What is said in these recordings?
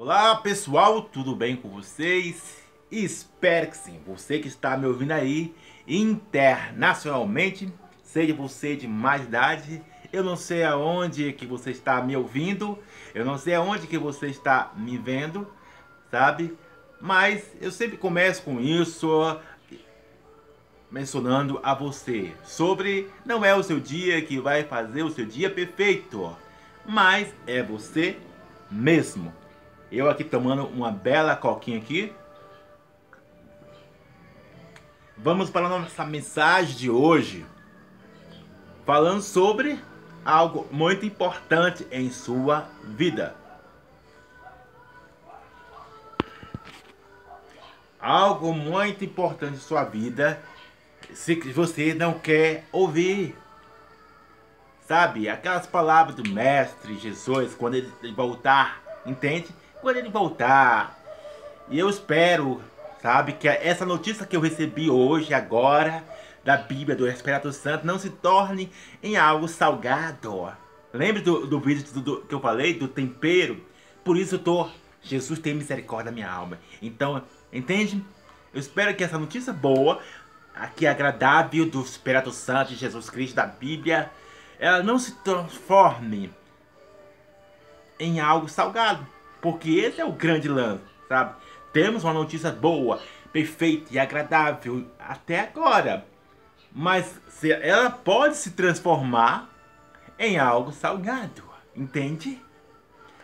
Olá pessoal, tudo bem com vocês? Espero que sim. Você que está me ouvindo aí internacionalmente, seja você de mais idade, eu não sei aonde que você está me ouvindo, eu não sei aonde que você está me vendo, sabe? Mas eu sempre começo com isso, mencionando a você sobre não é o seu dia que vai fazer o seu dia perfeito, mas é você mesmo. Eu aqui tomando uma bela coquinha aqui. Vamos para a nossa mensagem de hoje. Falando sobre algo muito importante em sua vida. Algo muito importante em sua vida se você não quer ouvir. Sabe, aquelas palavras do Mestre Jesus quando ele voltar, entende? Quando ele voltar. E eu espero, sabe, que essa notícia que eu recebi hoje, agora, da Bíblia, do Espírito Santo, não se torne em algo salgado. Lembre do, do vídeo do, do, que eu falei, do tempero? Por isso eu tô. Jesus tem misericórdia da minha alma. Então, entende? Eu espero que essa notícia boa aqui agradável do Espírito Santo de Jesus Cristo da Bíblia, ela não se transforme em algo salgado. Porque esse é o grande lance, sabe? Temos uma notícia boa, perfeita e agradável até agora. Mas ela pode se transformar em algo salgado, entende?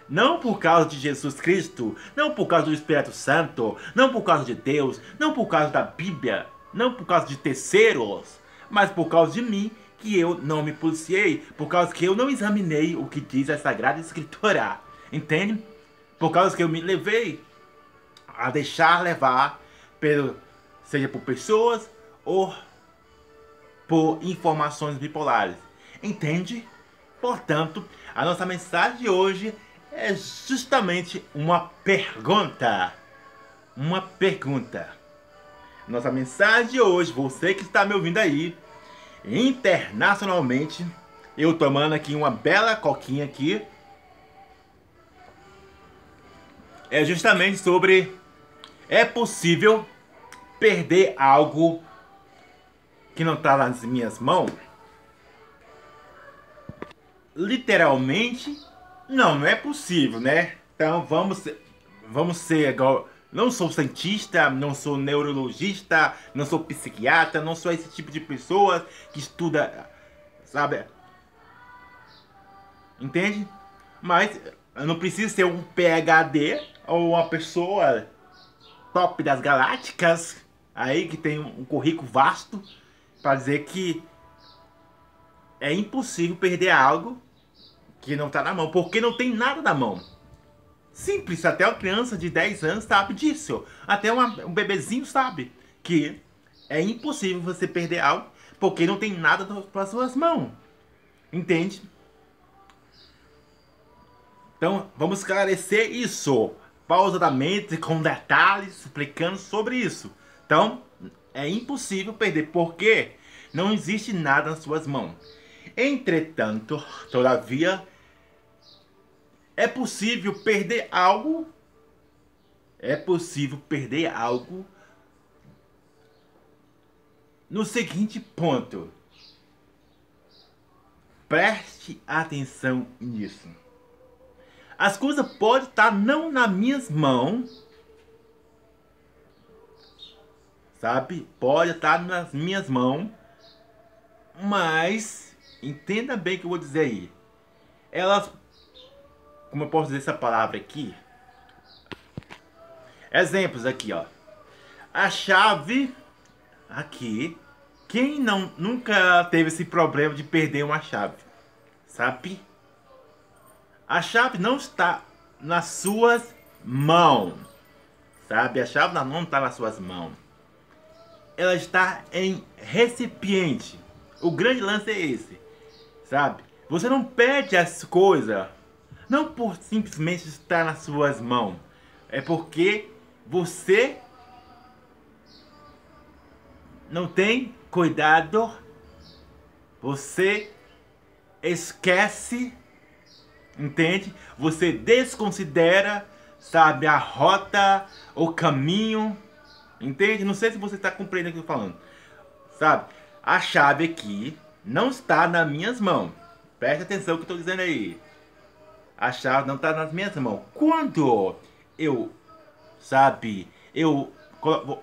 Não por causa de Jesus Cristo, não por causa do Espírito Santo, não por causa de Deus, não por causa da Bíblia, não por causa de terceiros, mas por causa de mim, que eu não me policiei, por causa que eu não examinei o que diz a Sagrada Escritura. Entende? Por causa que eu me levei a deixar levar, pelo, seja por pessoas ou por informações bipolares. Entende? Portanto, a nossa mensagem de hoje é justamente uma pergunta. Uma pergunta. Nossa mensagem de hoje, você que está me ouvindo aí, internacionalmente, eu tomando aqui uma bela coquinha aqui, é justamente sobre é possível perder algo que não está nas minhas mãos? Literalmente, não, não é possível, né? Então vamos, vamos ser igual não sou cientista, não sou neurologista, não sou psiquiatra, não sou esse tipo de pessoa que estuda, sabe? Entende? Mas eu não preciso ser um PhD ou uma pessoa top das galácticas aí que tem um currículo vasto para dizer que é impossível perder algo que não está na mão, porque não tem nada na mão. Simples, até uma criança de 10 anos sabe disso. Até uma, um bebezinho sabe que é impossível você perder algo porque não tem nada para suas mãos. Entende? Então, vamos esclarecer isso pausadamente, com detalhes, explicando sobre isso. Então, é impossível perder porque não existe nada nas suas mãos. Entretanto, todavia, é possível perder algo? É possível perder algo no seguinte ponto. Preste atenção nisso. As coisas podem estar não nas minhas mãos, sabe? Pode estar nas minhas mãos, mas entenda bem o que eu vou dizer aí. Elas como eu posso dizer essa palavra aqui? Exemplos aqui, ó. A chave aqui. Quem não nunca teve esse problema de perder uma chave? Sabe? A chave não está nas suas mãos. Sabe? A chave não está nas suas mãos. Ela está em recipiente. O grande lance é esse. Sabe? Você não perde as coisas não por simplesmente estar nas suas mãos. É porque você não tem cuidado. Você esquece, entende? Você desconsidera sabe, a rota, o caminho, entende? Não sei se você está compreendendo o que eu estou falando, sabe? A chave aqui não está nas minhas mãos. Preste atenção no que eu estou dizendo aí. A chave não está nas minhas mãos. Quando eu, sabe, eu,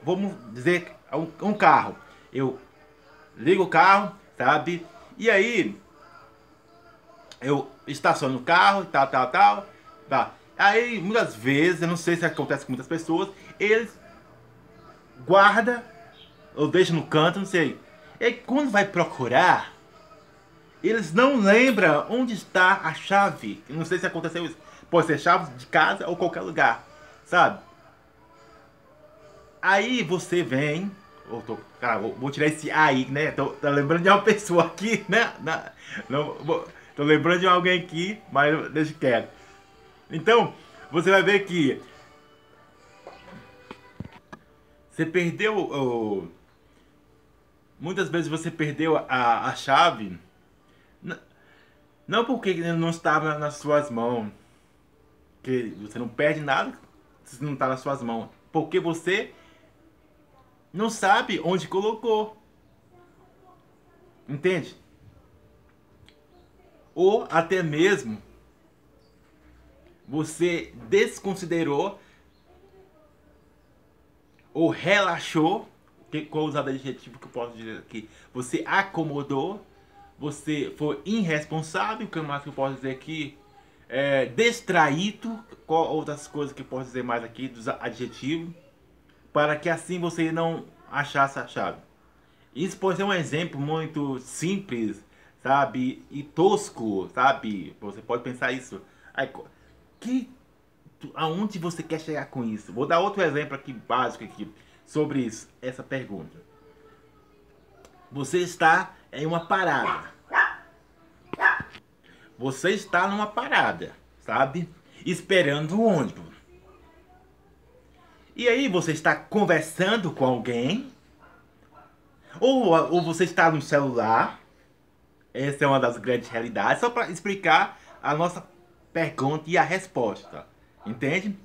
vamos dizer, um, um carro, eu ligo o carro, sabe? E aí, eu estaciono o carro, tal, tal, tal, tá. Aí, muitas vezes, eu não sei se acontece com muitas pessoas, eles guarda ou deixa no canto, não sei. E quando vai procurar, eles não lembram onde está a chave. Não sei se aconteceu isso. Pode ser chave de casa ou qualquer lugar, sabe? Aí você vem, ou tô, cara, vou, vou, tirar esse aí, né? Tô, tô, lembrando de uma pessoa aqui, né? Não, vou, tô lembrando de alguém aqui, mas deixa quieto. Então, você vai ver que você perdeu muitas vezes você perdeu a, a chave não porque não estava nas suas mãos. Que você não perde nada se não está nas suas mãos. Porque você não sabe onde colocou. Entende? Ou até mesmo você desconsiderou ou relaxou, que qual usar adjetivo que eu posso dizer aqui? Você acomodou você foi irresponsável, que mais que eu posso dizer aqui? É, distraído, qual outras coisas que eu posso dizer mais aqui, dos adjetivos, para que assim você não achasse a chave. Isso pode ser um exemplo muito simples, sabe, e tosco, sabe? Você pode pensar isso. Aí, que, aonde você quer chegar com isso? Vou dar outro exemplo aqui básico aqui sobre isso, essa pergunta. Você está em uma parada. Você está numa parada, sabe? Esperando o ônibus. E aí você está conversando com alguém. Ou, ou você está no celular. Essa é uma das grandes realidades. Só para explicar a nossa pergunta e a resposta. Entende?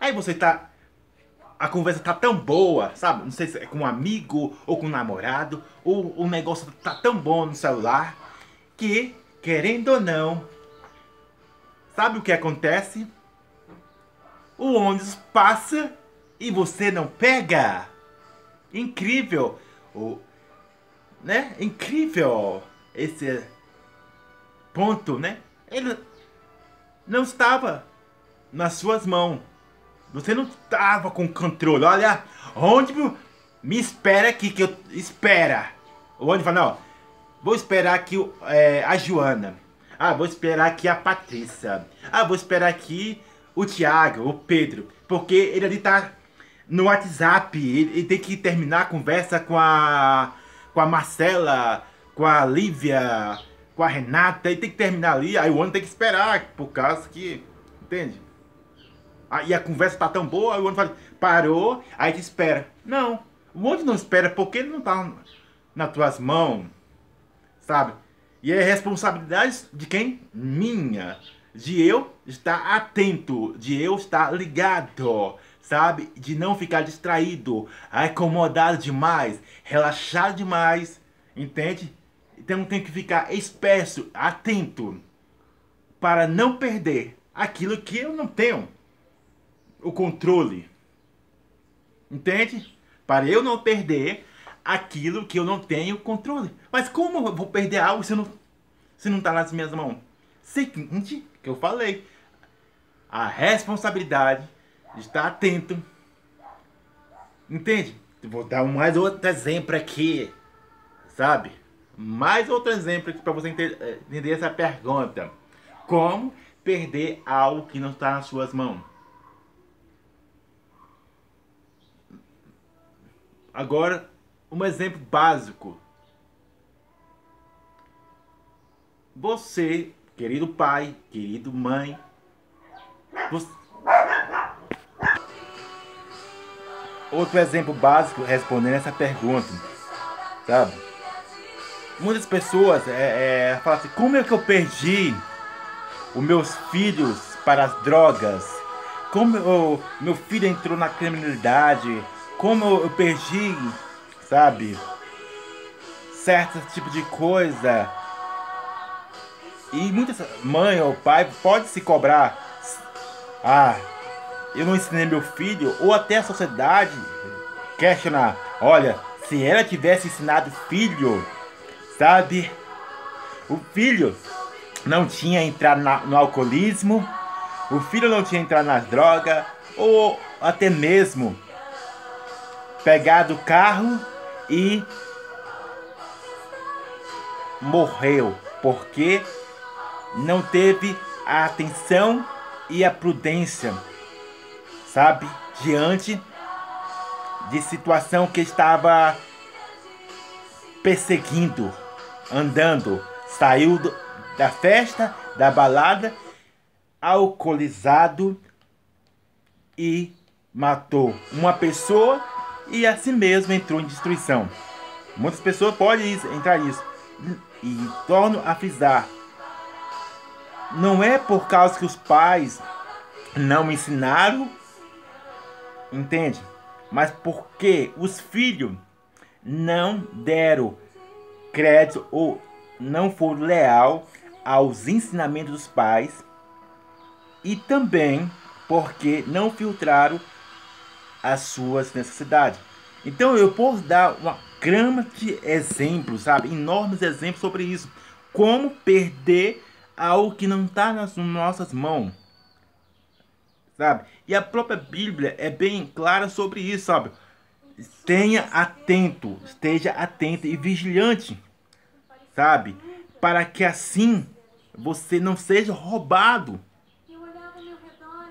Aí você está a conversa tá tão boa, sabe? Não sei se é com um amigo ou com um namorado, ou o negócio tá tão bom no celular, que, querendo ou não, sabe o que acontece? O ônibus passa e você não pega. Incrível. O, né? Incrível esse ponto, né? Ele não estava nas suas mãos. Você não tava com controle. Olha, onde me espera aqui que eu espera. O ônibus fala, não, vou esperar aqui é, a Joana. Ah, vou esperar aqui a Patrícia. Ah, vou esperar aqui o Thiago, o Pedro. Porque ele ali tá no WhatsApp. Ele, ele tem que terminar a conversa com a, com a Marcela, com a Lívia, com a Renata. Ele tem que terminar ali. Aí o ônibus tem que esperar, por causa que... Entende? Aí a conversa tá tão boa, aí o ônibus fala, parou, aí te espera. Não, o ônibus não espera porque ele não tá nas tuas mãos, sabe? E é responsabilidade de quem? Minha. De eu estar atento, de eu estar ligado, sabe? De não ficar distraído, acomodado demais, relaxado demais, entende? Então tem que ficar esperto, atento, para não perder aquilo que eu não tenho o controle. Entende? Para eu não perder aquilo que eu não tenho controle. Mas como eu vou perder algo se não, se não está nas minhas mãos? Seguinte, que eu falei. A responsabilidade de estar atento. Entende? Vou dar mais outro exemplo aqui. Sabe? Mais outro exemplo aqui para você eh, entender essa pergunta. Como perder algo que não está nas suas mãos? Agora, um exemplo básico. Você, querido pai, querido mãe, você... outro exemplo básico respondendo essa pergunta, sabe? Muitas pessoas é, é, falam assim: como é que eu perdi os meus filhos para as drogas? como eu, meu filho entrou na criminalidade, como eu perdi, sabe, certo tipo de coisa. E muitas mãe ou pai pode se cobrar, ah, eu não ensinei meu filho, ou até a sociedade questionar, olha, se ela tivesse ensinado filho, sabe, o filho não tinha entrado na, no alcoolismo, o filho não tinha entrado nas drogas, ou até mesmo pegado o carro e morreu, porque não teve a atenção e a prudência, sabe, diante de situação que estava perseguindo, andando, saiu do, da festa, da balada, alcoolizado e matou uma pessoa e assim mesmo entrou em destruição. Muitas pessoas podem entrar nisso. E torno a frisar. Não é por causa que os pais não ensinaram, entende? Mas porque os filhos não deram crédito ou não foram leal aos ensinamentos dos pais e também porque não filtraram as suas necessidades. Então eu posso dar uma grama de exemplos, sabe? Enormes exemplos sobre isso. Como perder algo que não está nas nossas mãos. Sabe? E a própria Bíblia é bem clara sobre isso, sabe? Tenha atento, esteja atento e vigilante, sabe? Para que assim você não seja roubado.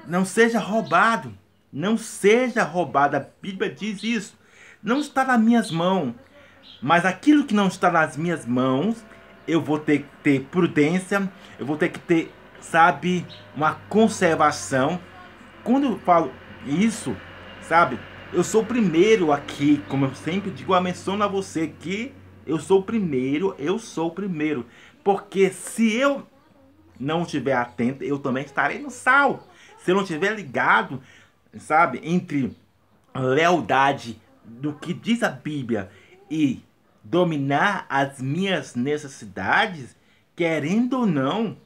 Não seja roubado. Não seja roubado. A Bíblia diz isso. Não está nas minhas mãos. Mas aquilo que não está nas minhas mãos, eu vou ter que ter prudência. Eu vou ter que ter, sabe, uma conservação. Quando eu falo isso, sabe, eu sou o primeiro aqui, como eu sempre digo, a menção a você que eu sou o primeiro, eu sou o primeiro. Porque se eu não estiver atento, eu também estarei no sal. Se eu não estiver ligado, sabe, entre lealdade do que diz a Bíblia e dominar as minhas necessidades, querendo ou não,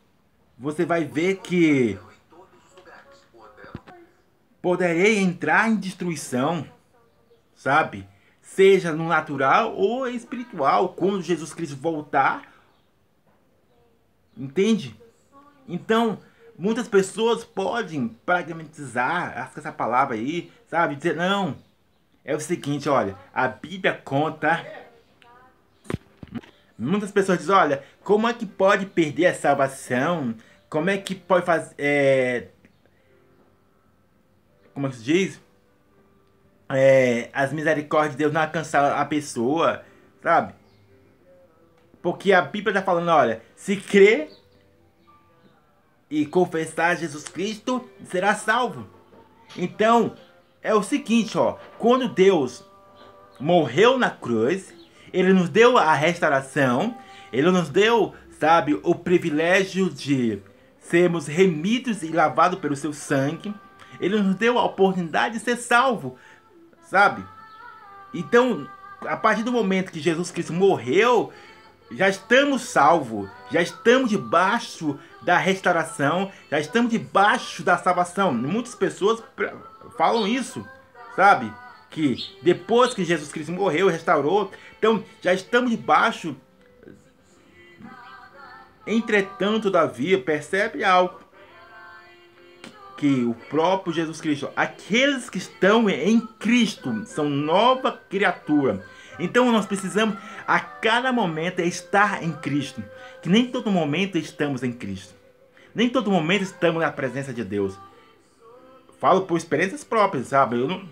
você vai ver que poderei entrar em destruição, sabe? Seja no natural ou espiritual, quando Jesus Cristo voltar. Entende? Então, muitas pessoas podem pragmatizar, acho que essa palavra aí, sabe? Dizer, não, é o seguinte, olha, a Bíblia conta. Muitas pessoas dizem, olha, como é que pode perder a salvação? Como é que pode fazer. É... Como é se diz? É, as misericórdias de Deus não alcançar a pessoa, sabe? Porque a Bíblia está falando, olha, se crer e confessar Jesus Cristo, será salvo. Então, é o seguinte, ó, quando Deus morreu na cruz, ele nos deu a restauração, ele nos deu, sabe, o privilégio de sermos remidos e lavados pelo seu sangue. Ele nos deu a oportunidade de ser salvo, sabe? Então, a partir do momento que Jesus Cristo morreu, já estamos salvos, já estamos debaixo da restauração, já estamos debaixo da salvação. Muitas pessoas falam isso, sabe? Que depois que Jesus Cristo morreu, restaurou, então já estamos debaixo. Entretanto, Davi percebe algo que o próprio Jesus Cristo, aqueles que estão em Cristo, são nova criatura. Então nós precisamos a cada momento estar em Cristo, que nem todo momento estamos em Cristo. Nem todo momento estamos na presença de Deus falo por experiências próprias, sabe? Eu não.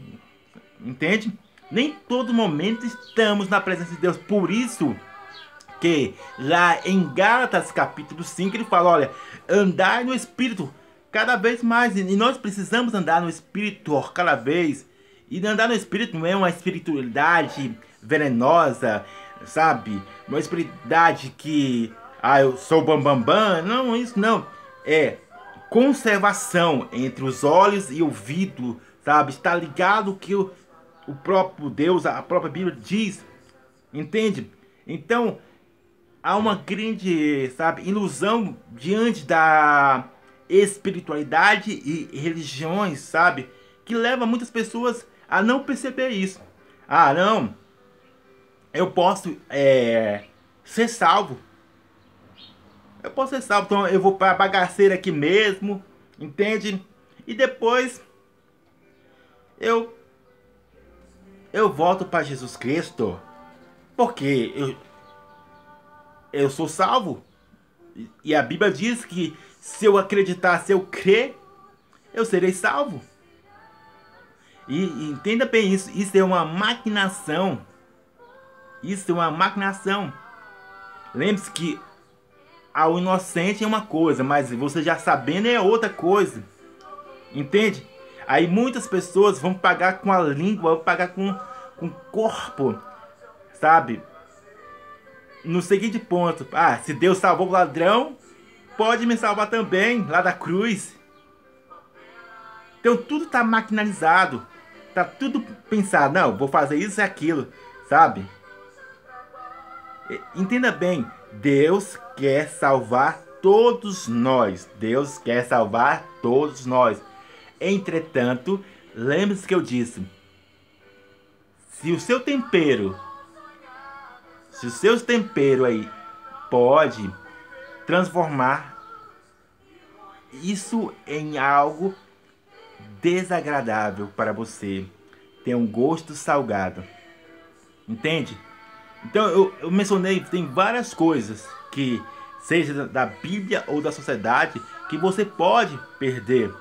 Entende? Nem todo momento estamos na presença de Deus. Por isso que lá em Gálatas capítulo 5 ele fala: olha, andar no Espírito cada vez mais. E nós precisamos andar no Espírito cada vez. E andar no Espírito não é uma espiritualidade venenosa, sabe? Uma espiritualidade que. Ah, eu sou bambambam. Bam, bam. Não, isso não. É conservação entre os olhos e ouvido, sabe? Está ligado que o, o próprio Deus, a própria Bíblia diz, entende? Então, há uma grande, sabe, ilusão diante da espiritualidade e religiões, sabe? Que leva muitas pessoas a não perceber isso. Ah, não, eu posso é, ser salvo. Eu posso ser salvo, então eu vou para a bagaceira aqui mesmo, entende? E depois eu eu volto para Jesus Cristo, porque eu eu sou salvo. E a Bíblia diz que se eu acreditar, se eu crer, eu serei salvo. E, e entenda bem isso, isso é uma maquinação. Isso é uma maquinação. Lembre-se que ao inocente é uma coisa, mas você já sabendo é outra coisa. Entende? Aí muitas pessoas vão pagar com a língua, vão pagar com, com o corpo, sabe? No seguinte ponto, ah, se Deus salvou o ladrão, pode me salvar também, lá da cruz. Então tudo está maquinalizado, tá tudo pensado, não, vou fazer isso e aquilo, sabe? Entenda bem, Deus quer salvar todos nós. Deus quer salvar todos nós. Entretanto, lembre-se que eu disse: se o seu tempero, se o seu tempero aí pode transformar isso em algo desagradável para você, tem um gosto salgado. Entende? Então eu, eu mencionei, tem várias coisas que, seja da Bíblia ou da sociedade, que você pode perder.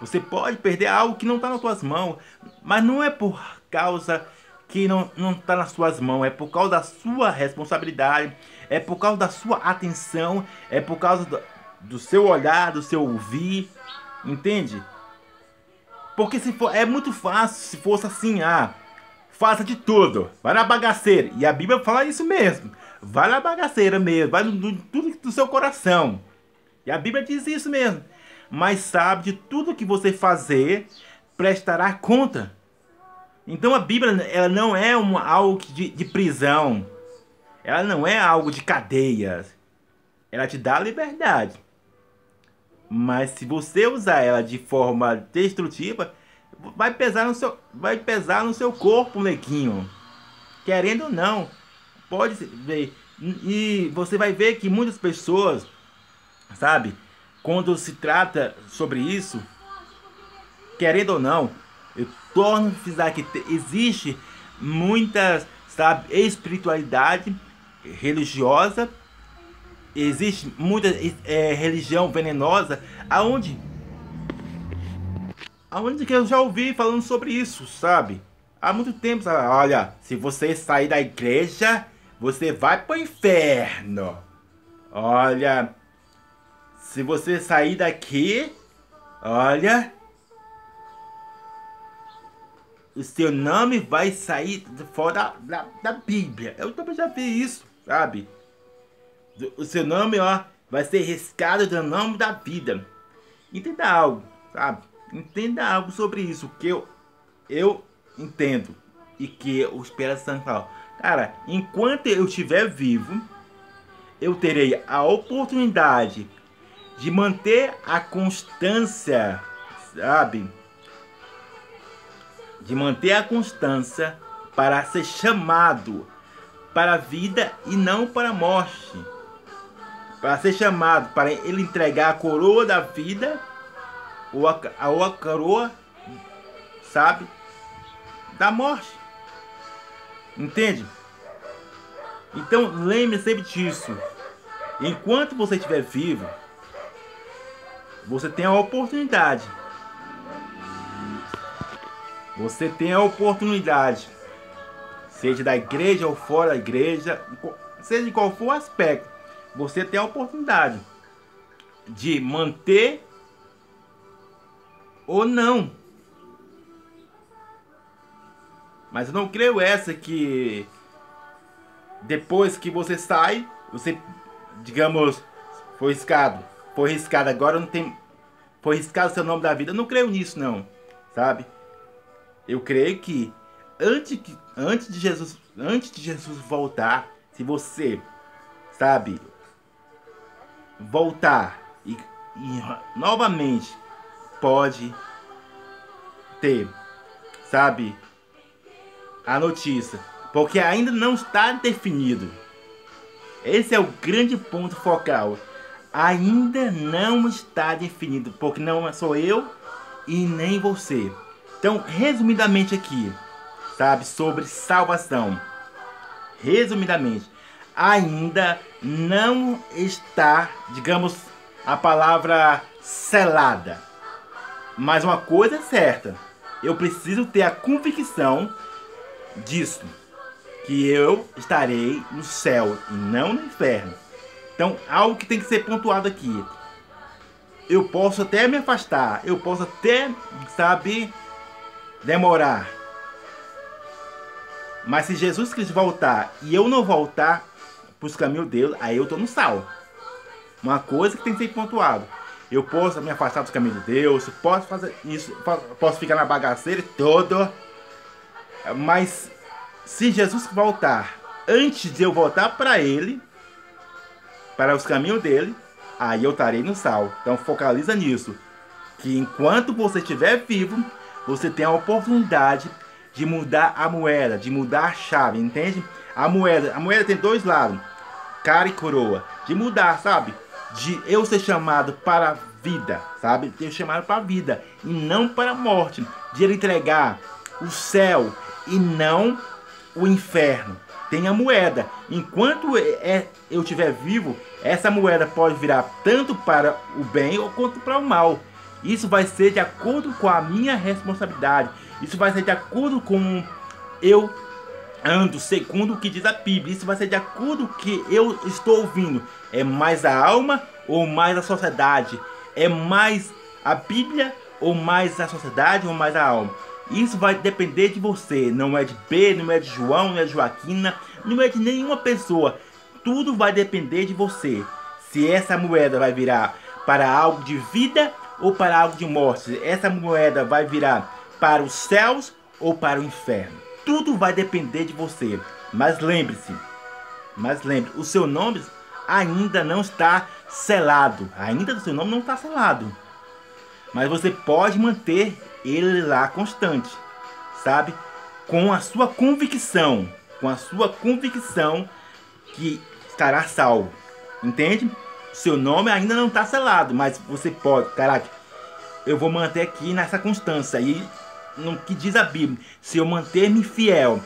Você pode perder algo que não está nas suas mãos, mas não é por causa que não está nas suas mãos, é por causa da sua responsabilidade, é por causa da sua atenção, é por causa do, do seu olhar, do seu ouvir, entende? Porque se for, é muito fácil se fosse assim, ah, Faça de tudo. Vai na bagaceira. E a Bíblia fala isso mesmo. Vai na bagaceira mesmo. Vai no, tudo do seu coração. E a Bíblia diz isso mesmo. Mas sabe de tudo que você fazer, prestará conta. Então a Bíblia ela não é uma, algo de, de prisão. Ela não é algo de cadeias. Ela te dá liberdade. Mas se você usar ela de forma destrutiva, vai pesar no seu, vai pesar no seu corpo, neguinho. Querendo ou não, pode ver. E você vai ver que muitas pessoas, sabe, quando se trata sobre isso, querendo ou não, eu torno a frisar que existe muita, sabe, espiritualidade religiosa, existe muita é, religião venenosa, aonde Aonde que eu já ouvi falando sobre isso, sabe? Há muito tempo, sabe? olha, se você sair da igreja, você vai pro inferno. Olha, se você sair daqui, olha, o seu nome vai sair fora da, da, Bíblia. Eu também já vi isso, sabe? O seu nome, ó, vai ser riscado do nome da vida. Entenda algo, sabe? entenda algo sobre isso, que eu, eu entendo e que o Espírito Santo fala. Cara, enquanto eu estiver vivo, eu terei a oportunidade de manter a constância, sabe? De manter a constância para ser chamado para a vida e não para a morte. Para ser chamado para ele entregar a coroa da vida ou a, a coroa, sabe, da morte. Entende? Então lembre sempre disso. Enquanto você estiver vivo, você tem a oportunidade. Você tem a oportunidade, seja da igreja ou fora da igreja, seja de qual for o aspecto, você tem a oportunidade de manter ou não. Mas eu não creio essa que depois que você sai, você, digamos, foi riscado. Foi riscado, agora não tem foi riscado o seu nome da vida. Eu não creio nisso, não. Sabe? Eu creio que antes, que, antes, de, Jesus, antes de Jesus voltar, se você, sabe, voltar e, e novamente pode ter, sabe, a notícia, porque ainda não está definido. Esse é o grande ponto focal. Ainda não está definido, porque não sou eu e nem você. Então, resumidamente aqui, sabe, sobre salvação. Resumidamente, ainda não está, digamos, a palavra selada. Mas uma coisa é certa, eu preciso ter a convicção disso, que eu estarei no céu e não no inferno. Então, algo que tem que ser pontuado aqui. Eu posso até me afastar, eu posso até, sabe, demorar. Mas se Jesus Cristo voltar e eu não voltar para os caminhos dele, aí eu estou no sal. Uma coisa que tem que ser pontuado. Eu posso me afastar dos caminhos de Deus, posso fazer isso, posso ficar na bagaceira todo. Mas se Jesus voltar antes de eu voltar para ele, para os caminhos dele, aí eu estarei no sal. Então focaliza nisso. Que enquanto você estiver vivo, você tem a oportunidade de mudar a moeda, de mudar a chave, entende? A moeda, a moeda tem dois lados, cara e coroa. De mudar, sabe? De eu ser chamado para a vida, sabe? Ser chamado para a vida e não para a morte. De ele entregar o céu e não o inferno. Tem a moeda. Enquanto é, eu estiver vivo, essa moeda pode virar tanto para o bem ou quanto para o mal. Isso vai ser de acordo com a minha responsabilidade. Isso vai ser de acordo com eu ando segundo o que diz a Bíblia. Isso vai ser de acordo com o que eu estou ouvindo. É mais a alma ou mais a sociedade? É mais a Bíblia ou mais a sociedade ou mais a alma? Isso vai depender de você. Não é de B, não é de João, não é de Joaquina, não é de nenhuma pessoa. Tudo vai depender de você. Se essa moeda vai virar para algo de vida ou para algo de morte. Essa moeda vai virar para os céus ou para o inferno. Tudo vai depender de você. Mas lembre-se, mas lembre, o seu nome ainda não está selado. Ainda o seu nome não está selado. Mas você pode manter ele lá constante, sabe? Com a sua convicção, com a sua convicção que estará salvo. Entende? Seu nome ainda não está selado, mas você pode, caraca, eu vou manter aqui nessa constância. E no que diz a Bíblia, se eu manter-me fiel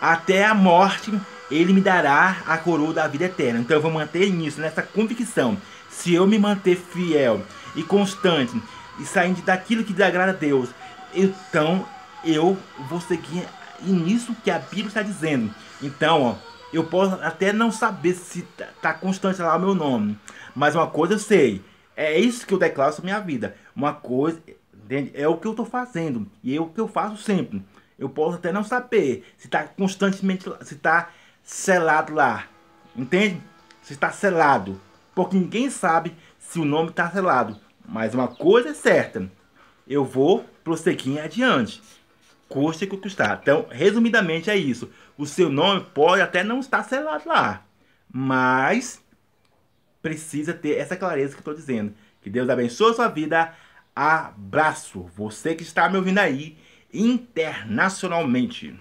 até a morte, ele me dará a coroa da vida eterna. Então eu vou manter nisso, nessa convicção. Se eu me manter fiel e constante e saindo daquilo que desagrada a Deus, então eu vou seguir nisso que a Bíblia está dizendo. Então, ó, eu posso até não saber se tá, tá constante lá o meu nome, mas uma coisa eu sei, é isso que eu declaro sobre minha vida. Uma coisa, entende? É o que eu estou fazendo e é o que eu faço sempre. Eu posso até não saber se está constantemente, se está selado lá, entende? Se está selado, porque ninguém sabe se o nome está selado. Mas uma coisa é certa, eu vou prosseguir adiante. Custe o que custar. Então, resumidamente é isso. O seu nome pode até não estar selado lá, mas precisa ter essa clareza que eu estou dizendo. Que Deus abençoe a sua vida. Abraço. Você que está me ouvindo aí internacionalmente.